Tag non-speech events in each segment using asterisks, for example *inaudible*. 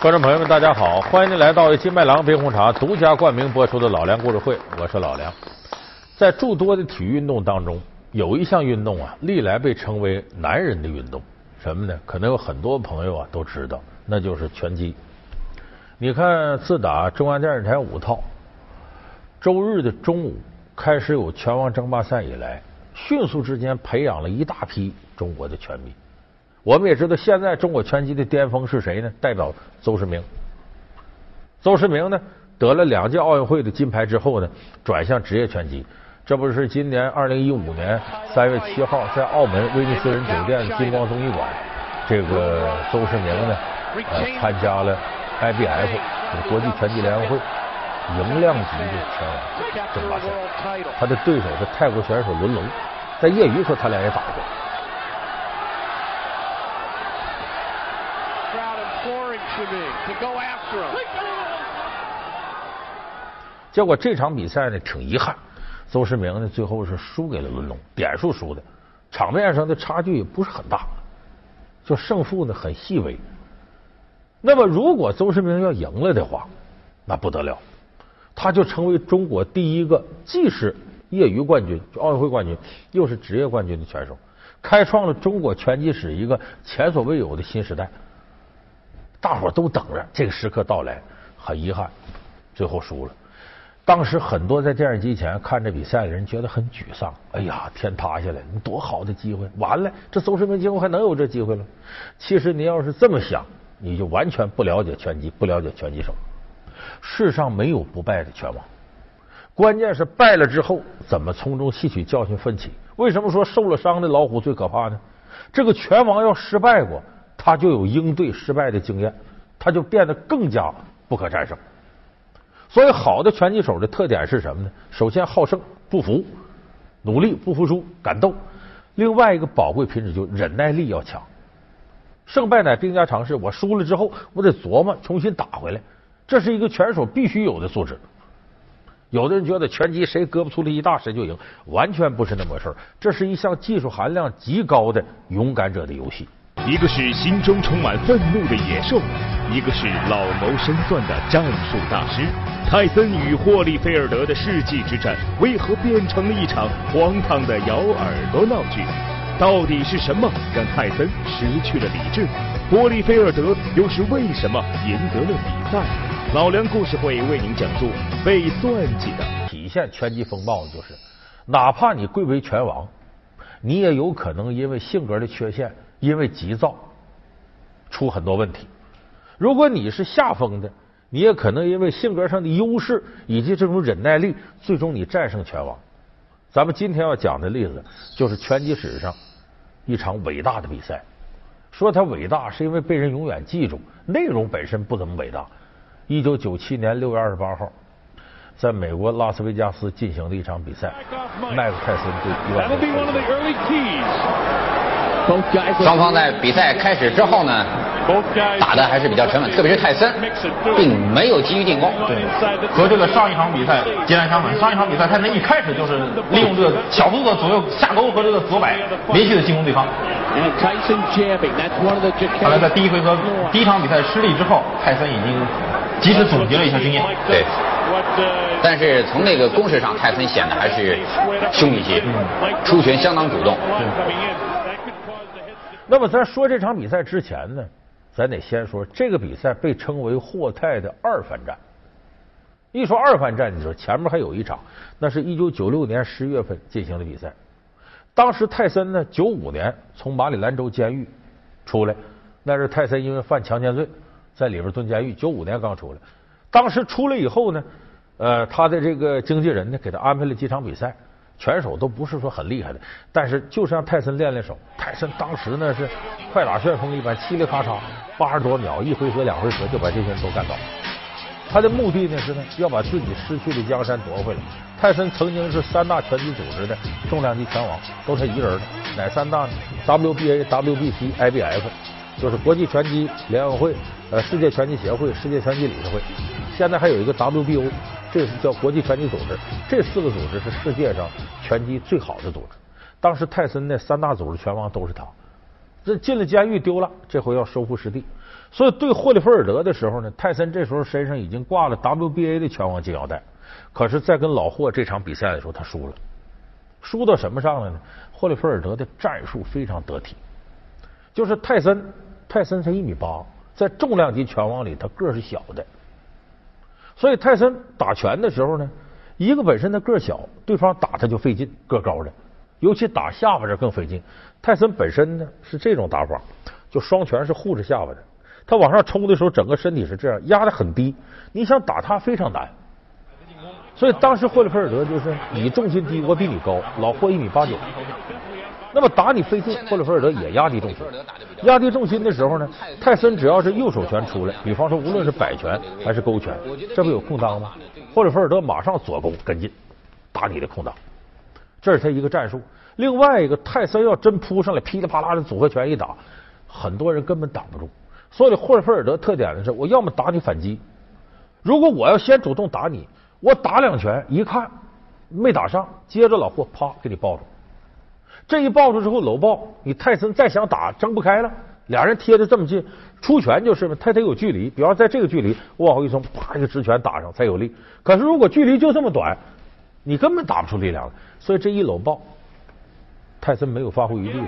观众朋友们，大家好，欢迎您来到金麦郎冰红茶独家冠名播出的《老梁故事会》，我是老梁。在诸多的体育运动当中，有一项运动啊，历来被称为男人的运动，什么呢？可能有很多朋友啊都知道，那就是拳击。你看，自打中央电视台五套周日的中午开始有拳王争霸赛以来，迅速之间培养了一大批中国的拳迷。我们也知道，现在中国拳击的巅峰是谁呢？代表邹市明。邹市明呢，得了两届奥运会的金牌之后呢，转向职业拳击。这不是今年二零一五年三月七号在澳门威尼斯人酒店金光综艺馆，这个邹市明呢，呃，参加了 IBF 国际拳击联合会赢量级的拳王争霸赛。他的对手是泰国选手伦龙，在业余时候他俩也打过。结果这场比赛呢，挺遗憾，邹市明呢最后是输给了伦龙，点数输的，场面上的差距也不是很大，就胜负呢很细微。那么如果邹市明要赢了的话，那不得了，他就成为中国第一个既是业余冠军、就奥运会冠军，又是职业冠军的拳手，开创了中国拳击史一个前所未有的新时代。大伙都等着这个时刻到来，很遗憾，最后输了。当时很多在电视机前看这比赛的人觉得很沮丧。哎呀，天塌下来，你多好的机会，完了，这邹市明今后还能有这机会了？其实你要是这么想，你就完全不了解拳击，不了解拳击手。世上没有不败的拳王，关键是败了之后怎么从中吸取教训奋起。为什么说受了伤的老虎最可怕呢？这个拳王要失败过。他就有应对失败的经验，他就变得更加不可战胜。所以，好的拳击手的特点是什么呢？首先好胜不服，努力不服输，敢斗。另外一个宝贵品质就忍耐力要强。胜败乃兵家常事，我输了之后，我得琢磨重新打回来，这是一个拳手必须有的素质。有的人觉得拳击谁胳膊粗力一大谁就赢，完全不是那么回事这是一项技术含量极高的勇敢者的游戏。一个是心中充满愤怒的野兽，一个是老谋深算的战术大师。泰森与霍利菲尔德的世纪之战，为何变成了一场荒唐的咬耳朵闹剧？到底是什么让泰森失去了理智？霍利菲尔德又是为什么赢得了比赛？老梁故事会为您讲述被算计的体现拳击风暴，就是哪怕你贵为拳王，你也有可能因为性格的缺陷。因为急躁出很多问题。如果你是下风的，你也可能因为性格上的优势以及这种忍耐力，最终你战胜拳王。咱们今天要讲的例子就是拳击史上一场伟大的比赛。说它伟大，是因为被人永远记住，内容本身不怎么伟大。一九九七年六月二十八号，在美国拉斯维加斯进行的一场比赛，麦克泰森对伊万双方在比赛开始之后呢，打的还是比较沉稳，特别是泰森，并没有急于进攻。对，和这个上一场比赛截然相反。上一场比赛，泰森一开始就是利用这个小幅度的左右下勾和这个左摆，连续的进攻对方。看来在第一回合第一场比赛失利之后，泰森已经及时总结了一下经验。对，但是从那个攻势上，泰森显得还是凶一些，出拳相当主动。那么，咱说这场比赛之前呢，咱得先说这个比赛被称为霍泰的二番战。一说二番战，你说前面还有一场，那是一九九六年十月份进行的比赛。当时泰森呢，九五年从马里兰州监狱出来，那是泰森因为犯强奸罪在里边蹲监狱，九五年刚出来。当时出来以后呢，呃，他的这个经纪人呢，给他安排了几场比赛。拳手都不是说很厉害的，但是就是让泰森练练手。泰森当时呢是快打旋风一般，嘁哩咔嚓，八十多秒，一回合两回合就把这些人都干倒。他的目的呢是呢要把自己失去的江山夺回来。泰森曾经是三大拳击组织的重量级拳王，都他一人的。哪三大呢？WBA、WBC、IBF，就是国际拳击联合会、呃世界拳击协会、世界拳击理事会。现在还有一个 WBO。这是叫国际拳击组织，这四个组织是世界上拳击最好的组织。当时泰森那三大组织拳王都是他，这进了监狱丢了，这回要收复失地，所以对霍利菲尔德的时候呢，泰森这时候身上已经挂了 WBA 的拳王金腰带，可是，在跟老霍这场比赛的时候，他输了。输到什么上了呢？霍利菲尔德的战术非常得体，就是泰森，泰森才一米八，在重量级拳王里，他个是小的，所以泰森打拳的时候呢，一个本身他个小，对方打他就费劲，个高的，尤其打下巴这更费劲。泰森本身呢是这种打法，就双拳是护着下巴的，他往上冲的时候，整个身体是这样压的很低，你想打他非常难。所以当时霍利菲尔德就是你重心低，我比你高，老霍一米八九，那么打你费劲，霍利菲尔德也压低重心。压低重心的时候呢，泰森只要是右手拳出来，比方说无论是摆拳还是勾拳，这不有空当吗？霍利菲尔德马上左勾跟进，打你的空当，这是他一个战术。另外一个，泰森要真扑上来，噼里啪啦的组合拳一打，很多人根本挡不住。所以霍利菲尔德特点的是，我要么打你反击，如果我要先主动打你。我打两拳，一看没打上，接着老霍啪给你抱住。这一抱住之后，搂抱你泰森再想打，挣不开了。俩人贴的这么近，出拳就是嘛，他得有距离。比方在这个距离，我往后一冲，啪一个直拳打上才有力。可是如果距离就这么短，你根本打不出力量来。所以这一搂抱，泰森没有发挥余地。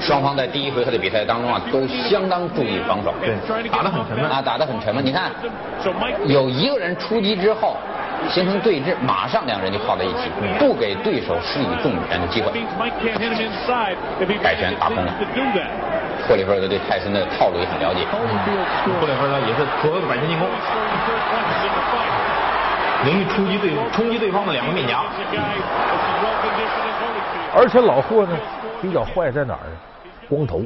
双方在第一回合的比赛当中啊，都相当注意防守，对，打得很沉闷。啊，打得很沉闷。你看，有一个人出击之后形成对峙，马上两人就靠在一起，不给对手施以重拳的机会。摆拳打空了。霍利菲尔德对泰森的套路也很了解。霍利菲尔德也是左右的摆拳进攻，容易冲击对冲击对方的两个面颊。而且老霍呢？比较坏在哪儿呢？光头，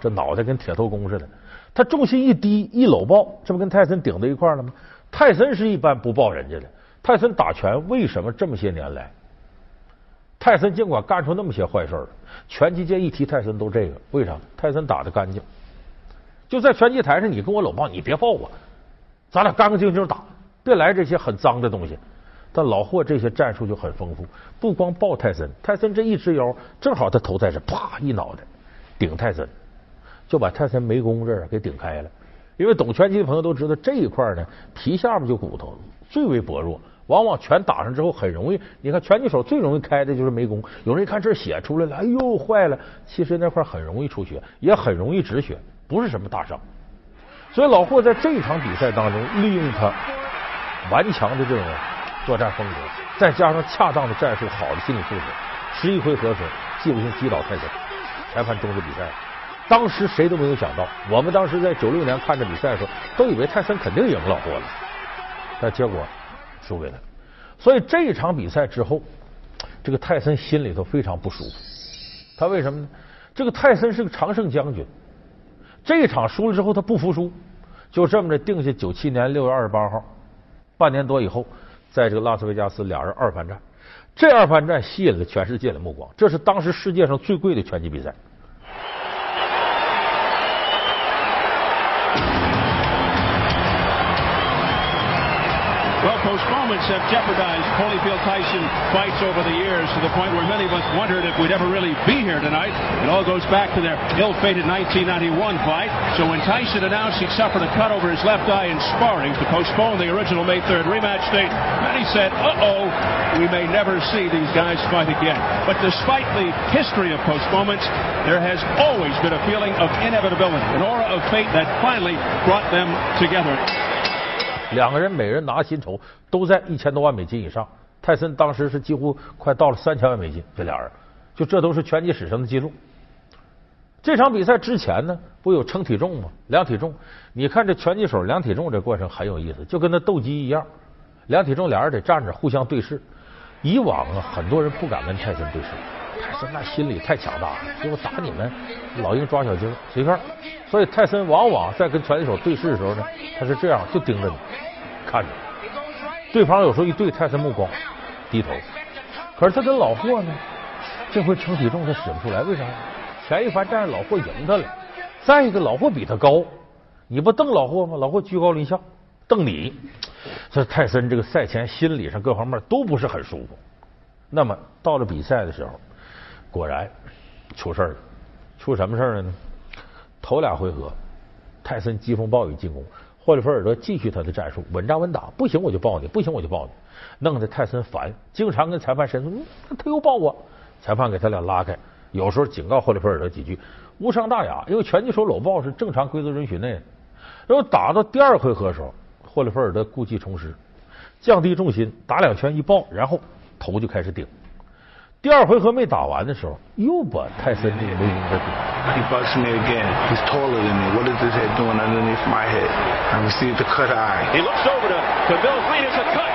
这脑袋跟铁头功似的。他重心一低，一搂抱，这不跟泰森顶在一块了吗？泰森是一般不抱人家的。泰森打拳为什么这么些年来，泰森尽管干出那么些坏事拳击界一提泰森都这个，为啥？泰森打的干净。就在拳击台上，你跟我搂抱，你别抱我，咱俩干干净净打，别来这些很脏的东西。但老霍这些战术就很丰富，不光抱泰森，泰森这一直腰，正好他头在这，啪一脑袋顶泰森，就把泰森眉弓这儿给顶开了。因为懂拳击的朋友都知道，这一块呢皮下面就骨头最为薄弱，往往拳打上之后很容易。你看拳击手最容易开的就是眉弓，有人一看这血出来了，哎呦坏了！其实那块很容易出血，也很容易止血，不是什么大伤。所以老霍在这场比赛当中，利用他顽强的这种。作战风格，再加上恰当的战术、好的心理素质，十一回合时技术性击倒泰森，裁判终止比赛。当时谁都没有想到，我们当时在九六年看这比赛的时候，都以为泰森肯定赢老霍了，但结果输给他。所以这一场比赛之后，这个泰森心里头非常不舒服。他为什么呢？这个泰森是个常胜将军，这一场输了之后他不服输，就这么着定下九七年六月二十八号，半年多以后。在这个拉斯维加斯，俩人二番战，这二番战吸引了全世界的目光，这是当时世界上最贵的拳击比赛。Well, postponements have jeopardized Holyfield Tyson fights over the years to the point where many of us wondered if we'd ever really be here tonight. It all goes back to their ill-fated 1991 fight. So when Tyson announced he'd suffered a cut over his left eye in sparring to postpone the original May 3rd rematch date, many said, uh-oh, we may never see these guys fight again. But despite the history of postponements, there has always been a feeling of inevitability, an aura of fate that finally brought them together. 两个人每人拿薪酬都在一千多万美金以上，泰森当时是几乎快到了三千万美金，这俩人就这都是拳击史上的记录。这场比赛之前呢，不有称体重吗？量体重，你看这拳击手量体重这过程很有意思，就跟那斗鸡一样，量体重俩人得站着互相对视。以往啊，很多人不敢跟泰森对视。泰森那心理太强大了，结果打你们老鹰抓小鸡，随便。所以泰森往往在跟拳击手对视的时候呢，他是这样，就盯着你看着。对方有时候一对泰森目光，低头。可是他跟老霍呢，这回称体重他使不出来，为啥？前一番战老霍赢他了。再一个，老霍比他高，你不瞪老霍吗？老霍居高临下瞪你，所以泰森这个赛前心理上各方面都不是很舒服。那么到了比赛的时候，果然出事了。出什么事了呢？头俩回合，泰森疾风暴雨进攻，霍利菲尔德继续他的战术，稳扎稳打，不行我就抱你，不行我就抱你，弄得泰森烦，经常跟裁判申诉，他又抱我。裁判给他俩拉开，有时候警告霍利菲尔德几句，无伤大雅，因为拳击手搂抱是正常规则允许内。然后打到第二回合的时候，霍利菲尔德故技重施，降低重心，打两拳一抱，然后头就开始顶。第二回合没打完的时候，又把泰森这个刘英给顶。He busts me again. He's taller than me. What is this head doing underneath my head? I received the cut eye. He looks over to, to Bill Green. It's a cut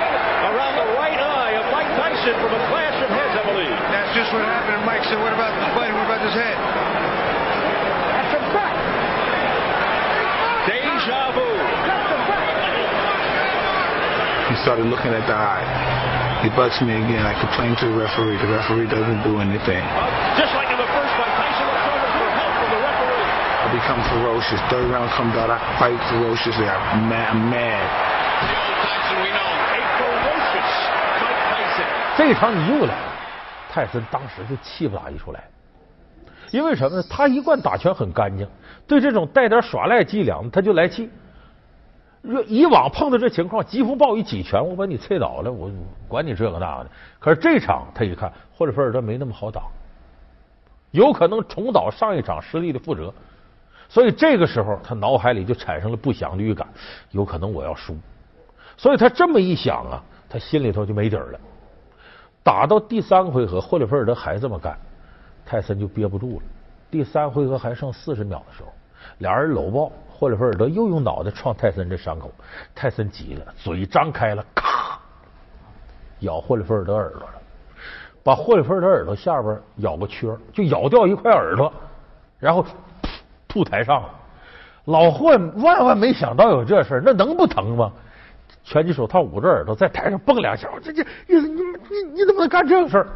around the right eye of Mike Tyson from a clash of heads, I believe. That's just what happened. Mike said, what about the fight? What about this head? That's a cut. Deja vu. He started looking at the eye. He bucks me again. I complain to the referee. The referee doesn't do anything. Just like in the first fight, Tyson looks over for help from the referee. I become ferocious. Third round comes out. I fight ferociously. I'm mad. I'm mad. The old Tyson we know. A ferocious Mike Tyson. 这场你又来了，泰森当时就气不打一处来。因为什么呢？他一贯打拳很干净，对这种带点耍赖伎俩，他就来气。若以往碰到这情况，疾风暴雨几拳，我把你踹倒了，我管你这个那个的。可是这场他一看，霍利菲尔德没那么好打，有可能重蹈上一场失利的覆辙。所以这个时候，他脑海里就产生了不祥的预感，有可能我要输。所以他这么一想啊，他心里头就没底儿了。打到第三回合，霍利菲尔德还这么干，泰森就憋不住了。第三回合还剩四十秒的时候，俩人搂抱。霍利菲尔德又用脑袋撞泰森这伤口，泰森急了，嘴张开了，咔，咬霍利菲尔德耳朵了，把霍利菲尔德耳朵下边咬个缺，就咬掉一块耳朵，然后吐台上了。老霍万万没想到有这事那能不疼吗？拳击手套捂着耳朵，在台上蹦两下，这这你你你你怎么能干这个事儿？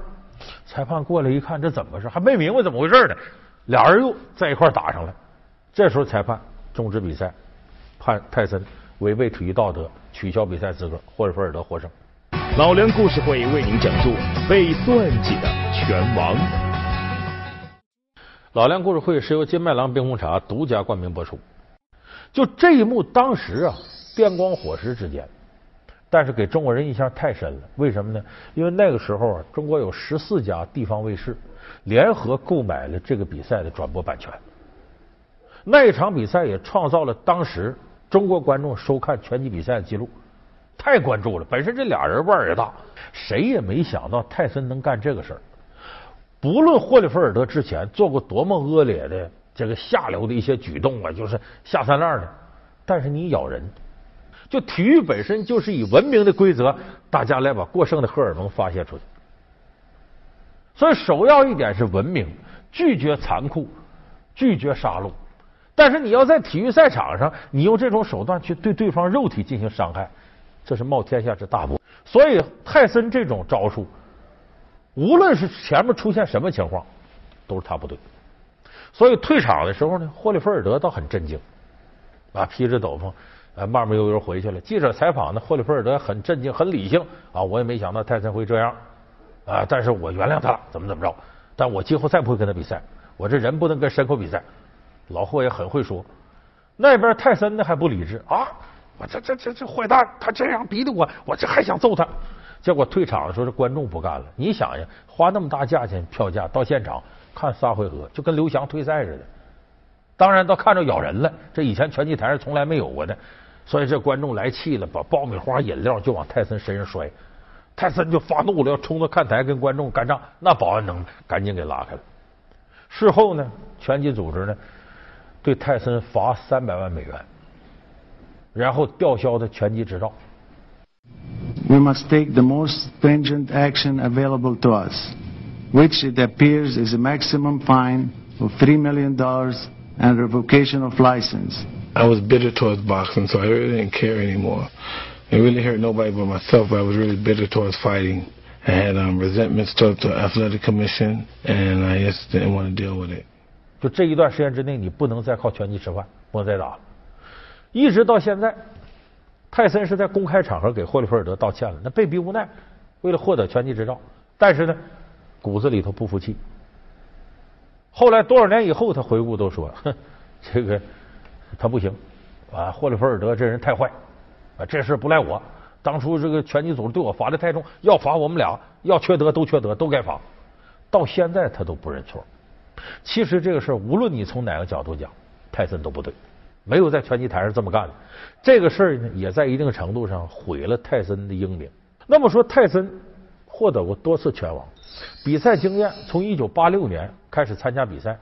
裁判过来一看，这怎么回事？还没明白怎么回事呢。俩人又在一块打上了。这时候裁判。终止比赛，判泰森违背体育道德，取消比赛资格，霍尔菲尔德获胜。老梁故事会为您讲述被算计的拳王。老梁故事会是由金麦郎冰红茶独家冠名播出。就这一幕，当时啊，电光火石之间，但是给中国人印象太深了。为什么呢？因为那个时候啊，中国有十四家地方卫视联合购买了这个比赛的转播版权。那一场比赛也创造了当时中国观众收看拳击比赛的记录，太关注了。本身这俩人腕儿也大，谁也没想到泰森能干这个事儿。不论霍利菲尔德之前做过多么恶劣的这个下流的一些举动啊，就是下三滥的，但是你咬人，就体育本身就是以文明的规则，大家来把过剩的荷尔蒙发泄出去。所以首要一点是文明，拒绝残酷，拒绝杀戮。但是你要在体育赛场上，你用这种手段去对对方肉体进行伤害，这是冒天下之大不。所以泰森这种招数，无论是前面出现什么情况，都是他不对。所以退场的时候呢，霍利菲尔德倒很震惊，啊，披着斗篷，呃，慢慢悠悠回去了。记者采访呢，霍利菲尔德很震惊，很理性啊，我也没想到泰森会这样啊，但是我原谅他了，怎么怎么着？但我今后再不会跟他比赛，我这人不能跟牲口比赛。老霍也很会说，那边泰森呢还不理智啊！我这这这这坏蛋，他这样逼的我，我这还想揍他。结果退场的时候，这观众不干了。你想呀，花那么大价钱票价到现场看仨回合，就跟刘翔退赛似的。当然，都看着咬人了，这以前拳击台上从来没有过的。所以这观众来气了，把爆米花、饮料就往泰森身上摔。泰森就发怒了，要冲到看台跟观众干仗。那保安能赶紧给拉开了。事后呢，拳击组织呢？对泰森罚三百万美元，然后吊销他拳击执照。We must take the most stringent action available to us, which it appears is a maximum fine of three million dollars and revocation of license. I was bitter towards boxing, so I really didn't care anymore. It really hurt nobody but myself, but I was really bitter towards fighting. I had um, resentments towards the athletic commission, and I just didn't want to deal with it. 就这一段时间之内，你不能再靠拳击吃饭，不能再打了。一直到现在，泰森是在公开场合给霍利菲尔德道歉了，那被逼无奈，为了获得拳击执照，但是呢，骨子里头不服气。后来多少年以后，他回顾都说，哼，这个他不行啊，霍利菲尔德这人太坏啊，这事不赖我。当初这个拳击组织对我罚的太重，要罚我们俩，要缺德都缺德，都该罚。到现在他都不认错。其实这个事儿，无论你从哪个角度讲，泰森都不对，没有在拳击台上这么干的。这个事儿呢，也在一定程度上毁了泰森的英名。那么说，泰森获得过多次拳王，比赛经验从一九八六年开始参加比赛，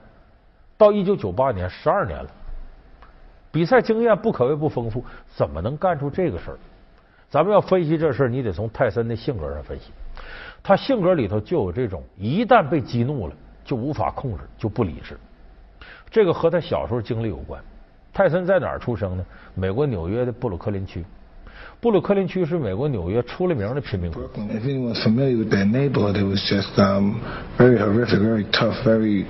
到一九九八年十二年了，比赛经验不可谓不丰富，怎么能干出这个事儿？咱们要分析这事儿，你得从泰森的性格上分析。他性格里头就有这种，一旦被激怒了，就无法控制，就不理智。这个和他小时候经历有关。泰森在哪儿出生呢？美国纽约的布鲁克林区。布鲁克林区是美国纽约出了名的贫民窟。If anyone's familiar with that neighborhood, it was just um, very horrific, very tough, very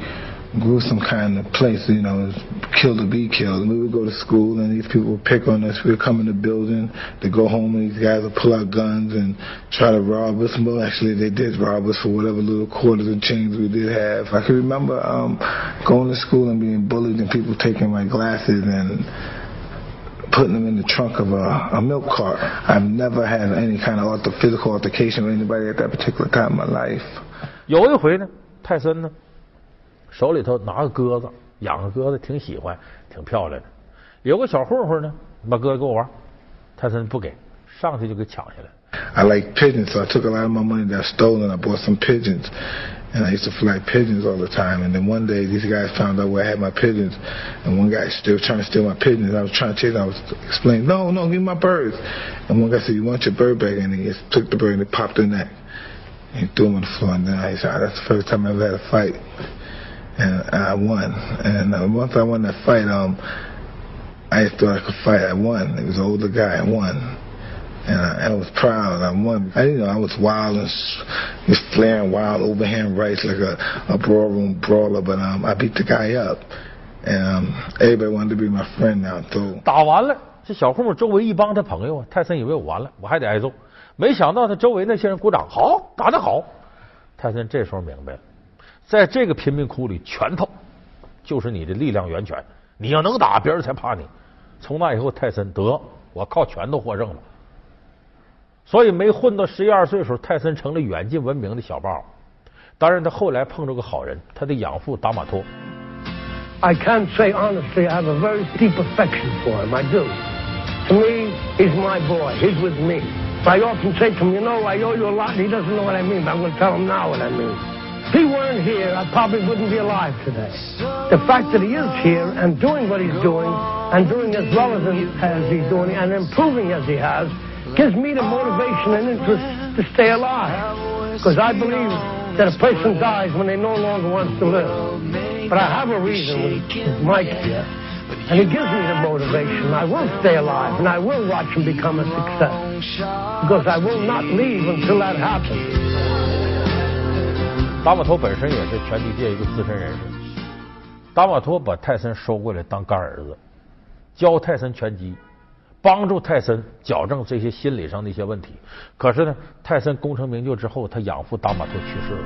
gruesome kind of place, you know, kill to be killed. We would go to school and these people would pick on us. We would come in the building, they go home and these guys would pull out guns and try to rob us. Well, actually they did rob us for whatever little quarters and chains we did have. I can remember um, going to school and being bullied and people taking my glasses and putting them in the trunk of a, a milk cart. I've never had any kind of physical altercation with anybody at that particular time in my life. *laughs* 有一回呢，泰森呢 手里头拿个鸽子，养个鸽子，挺喜欢，挺漂亮的。有个小混混呢，把鸽子给我玩，泰森不给，上去就给抢下来。I like pigeons, so I took a lot of my money that I stole and I bought some pigeons. And I used to fly pigeons all the time. And then one day, these guys found out where I had my pigeons. And one guy still trying to steal my pigeons. I was trying to chase them. I was explaining, no, no, give me my birds. And one guy said, you want your bird back? And he just took the bird and he popped the neck. And he threw him on the floor. And then I said, oh, that's the first time I ever had a fight and I won. And uh, once I won that fight, um, I thought I could fight. I won. It was an older guy. I won. And I, I was proud. I won. I didn't know I was wild and just flaring wild overhand rights like a, a ballroom brawler, but um, I beat the guy up. And um, everybody wanted to be my friend now. So 打完了，这小混混周围一帮他朋友啊，泰森以为我完了，我还得挨揍。没想到他周围那些人鼓掌，好，打得好。泰森这时候明白了。 在这个贫民窟里，拳头就是你的力量源泉。你要能打，别人才怕你。从那以后，泰森得我靠拳头获胜了。所以没混到十一二岁的时候，泰森成了远近闻名的小霸王。当然，他后来碰着个好人，他的养父达马托。I can't say honestly, I have a very deep affection for him. I do. To me, he's my boy. He's with me. I often say to him, you know, I owe you a lot. He doesn't know what I mean, but I'm going to tell him now what I mean. If he weren't here, I probably wouldn't be alive today. The fact that he is here and doing what he's doing and doing as well as, as he's doing and improving as he has gives me the motivation and interest to stay alive. Because I believe that a person dies when they no longer want to live. But I have a reason Mike here. And he gives me the motivation. I will stay alive and I will watch him become a success. Because I will not leave until that happens. 达马托本身也是拳击界一个资深人士。达马托把泰森收过来当干儿子，教泰森拳击，帮助泰森矫正这些心理上的一些问题。可是呢，泰森功成名就之后，他养父达马托去世了。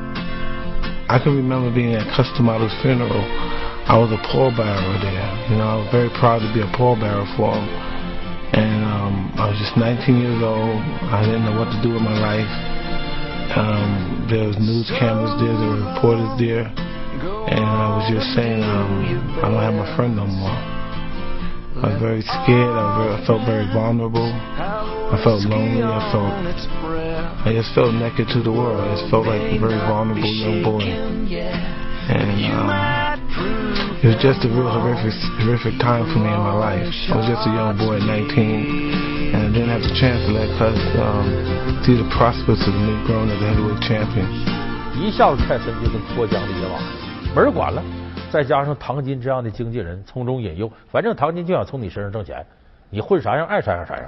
I can remember being at Custom Model's funeral. I was a pallbearer there. You know, I was very proud to be a pallbearer for him. And um, I was just 19 years old. I didn't know what to do with my life. Um, there was news cameras there, there were reporters there, and I was just saying, um, I don't have my friend no more. I was very scared. I, very, I felt very vulnerable. I felt lonely. I felt, I just felt naked to the world. I just felt like a very vulnerable young boy. And um, it was just a real horrific, horrific time for me in my life. I was just a young boy at 19 and I didn't have the chance to let us um, see the prospects of me growing as a heavyweight champion. 一下子泰森就跟脱缰的野马，没人管了。再加上唐金这样的经纪人从中引诱，反正唐金就想从你身上挣钱，你混啥样爱啥样啥样。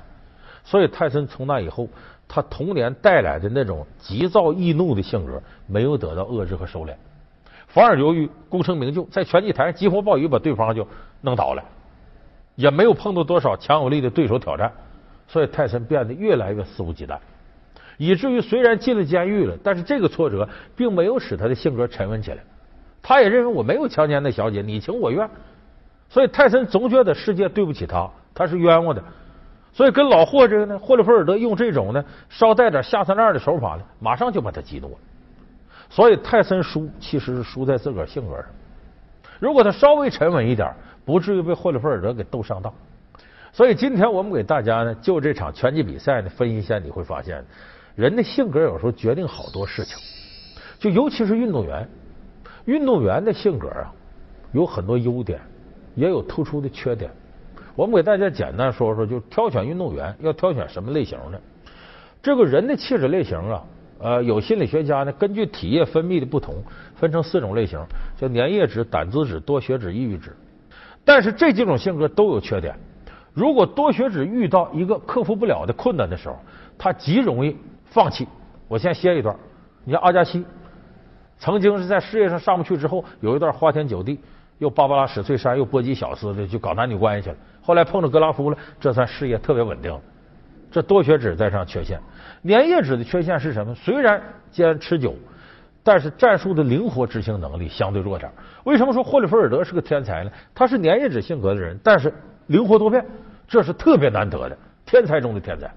所以泰森从那以后，他童年带来的那种急躁易怒的性格没有得到遏制和收敛，反而由于功成名就，在拳击台上疾风暴雨把对方就弄倒了，也没有碰到多少强有力的对手挑战。所以泰森变得越来越肆无忌惮，以至于虽然进了监狱了，但是这个挫折并没有使他的性格沉稳起来。他也认为我没有强奸那小姐，你情我愿，所以泰森总觉得世界对不起他，他是冤枉的。所以跟老霍这个呢，霍利菲尔德用这种呢稍带点下三滥的手法呢，马上就把他激怒了。所以泰森输其实是输在自个儿性格上。如果他稍微沉稳一点，不至于被霍利菲尔德给斗上当。所以今天我们给大家呢，就这场拳击比赛呢分析一下，你会发现，人的性格有时候决定好多事情。就尤其是运动员，运动员的性格啊，有很多优点，也有突出的缺点。我们给大家简单说说，就挑选运动员要挑选什么类型的。这个人的气质类型啊，呃，有心理学家呢，根据体液分泌的不同，分成四种类型，叫粘液质、胆汁质、多血质、抑郁质。但是这几种性格都有缺点。如果多血质遇到一个克服不了的困难的时候，他极容易放弃。我先歇一段。你像阿加西，曾经是在事业上上不去之后，有一段花天酒地。又芭芭拉史翠珊又波及小厮的就搞男女关系去了，后来碰着格拉夫了，这算事业特别稳定。这多血脂在上缺陷，粘液脂的缺陷是什么？虽然坚持久，但是战术的灵活执行能力相对弱点。为什么说霍利菲尔德是个天才呢？他是粘液质性格的人，但是灵活多变，这是特别难得的天才中的天才。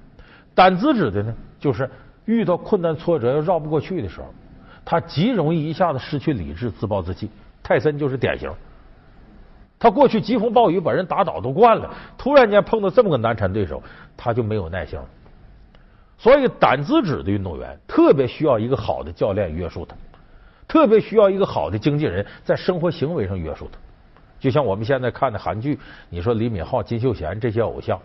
胆子质的呢，就是遇到困难挫折要绕不过去的时候，他极容易一下子失去理智，自暴自弃。泰森就是典型。他过去疾风暴雨把人打倒都惯了，突然间碰到这么个难缠对手，他就没有耐性了。所以胆子纸的运动员特别需要一个好的教练约束他，特别需要一个好的经纪人在生活行为上约束他。就像我们现在看的韩剧，你说李敏镐、金秀贤这些偶像，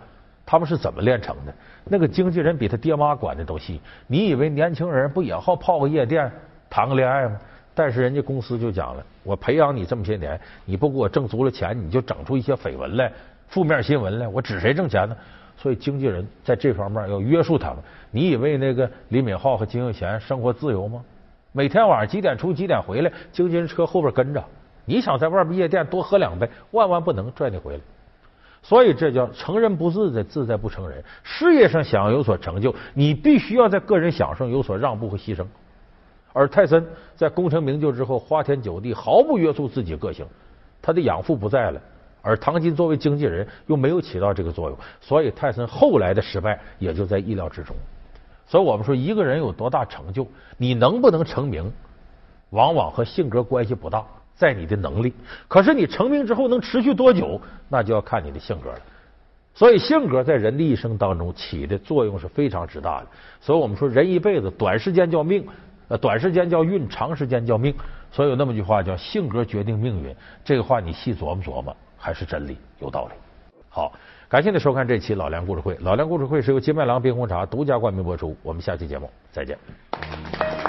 他们是怎么练成的？那个经纪人比他爹妈管的都细。你以为年轻人不也好泡个夜店谈个恋爱吗？但是人家公司就讲了，我培养你这么些年，你不给我挣足了钱，你就整出一些绯闻来、负面新闻来，我指谁挣钱呢？所以经纪人在这方面要约束他们。你以为那个李敏镐和金秀贤生活自由吗？每天晚上几点出几点回来，经纪人车后边跟着。你想在外边夜店多喝两杯，万万不能拽你回来。所以这叫成人不自在，自在不成人。事业上想要有所成就，你必须要在个人享受有所让步和牺牲。而泰森在功成名就之后，花天酒地，毫不约束自己个性。他的养父不在了，而唐金作为经纪人又没有起到这个作用，所以泰森后来的失败也就在意料之中。所以我们说，一个人有多大成就，你能不能成名，往往和性格关系不大，在你的能力。可是你成名之后能持续多久，那就要看你的性格了。所以性格在人的一生当中起的作用是非常之大的。所以我们说，人一辈子短时间叫命。呃，短时间叫运，长时间叫命，所以有那么句话叫“性格决定命运”。这个话你细琢磨琢磨，还是真理，有道理。好，感谢您收看这期《老梁故事会》。《老梁故事会》是由金麦郎冰红茶独家冠名播出。我们下期节目再见。